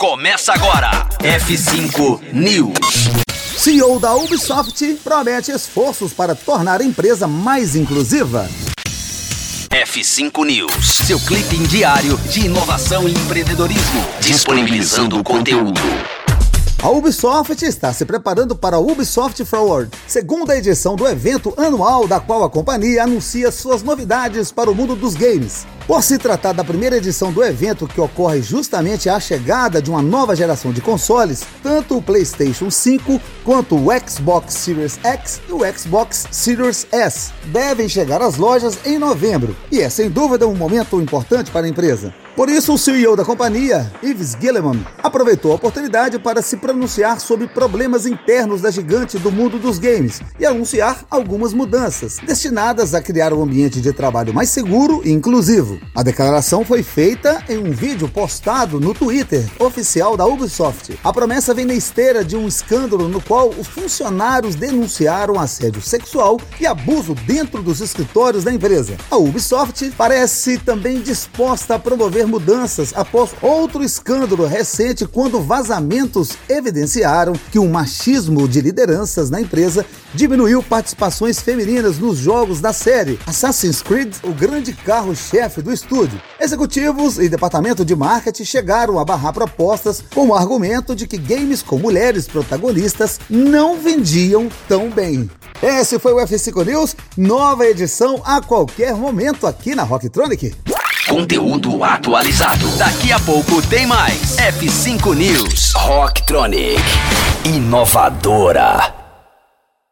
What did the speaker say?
Começa agora. F5 News. CEO da Ubisoft promete esforços para tornar a empresa mais inclusiva. F5 News, seu clipe diário de inovação e empreendedorismo, disponibilizando o conteúdo. A Ubisoft está se preparando para a Ubisoft Forward, segunda edição do evento anual da qual a companhia anuncia suas novidades para o mundo dos games. Por se tratar da primeira edição do evento que ocorre justamente à chegada de uma nova geração de consoles, tanto o PlayStation 5 quanto o Xbox Series X e o Xbox Series S devem chegar às lojas em novembro, e é sem dúvida um momento importante para a empresa. Por isso, o CEO da companhia, Yves Gilliman, aproveitou a oportunidade para se pronunciar sobre problemas internos da gigante do mundo dos games e anunciar algumas mudanças destinadas a criar um ambiente de trabalho mais seguro e inclusivo. A declaração foi feita em um vídeo postado no Twitter oficial da Ubisoft. A promessa vem na esteira de um escândalo no qual os funcionários denunciaram assédio sexual e abuso dentro dos escritórios da empresa. A Ubisoft parece também disposta a promover mudanças após outro escândalo recente quando vazamentos evidenciaram que o machismo de lideranças na empresa diminuiu participações femininas nos jogos da série Assassin's Creed, o grande carro-chefe do estúdio. Executivos e departamento de marketing chegaram a barrar propostas com o argumento de que games com mulheres protagonistas não vendiam tão bem. Esse foi o F5 News, nova edição a qualquer momento aqui na Rocktronic. Conteúdo atualizado. Daqui a pouco tem mais. F5 News. Rocktronic. Inovadora.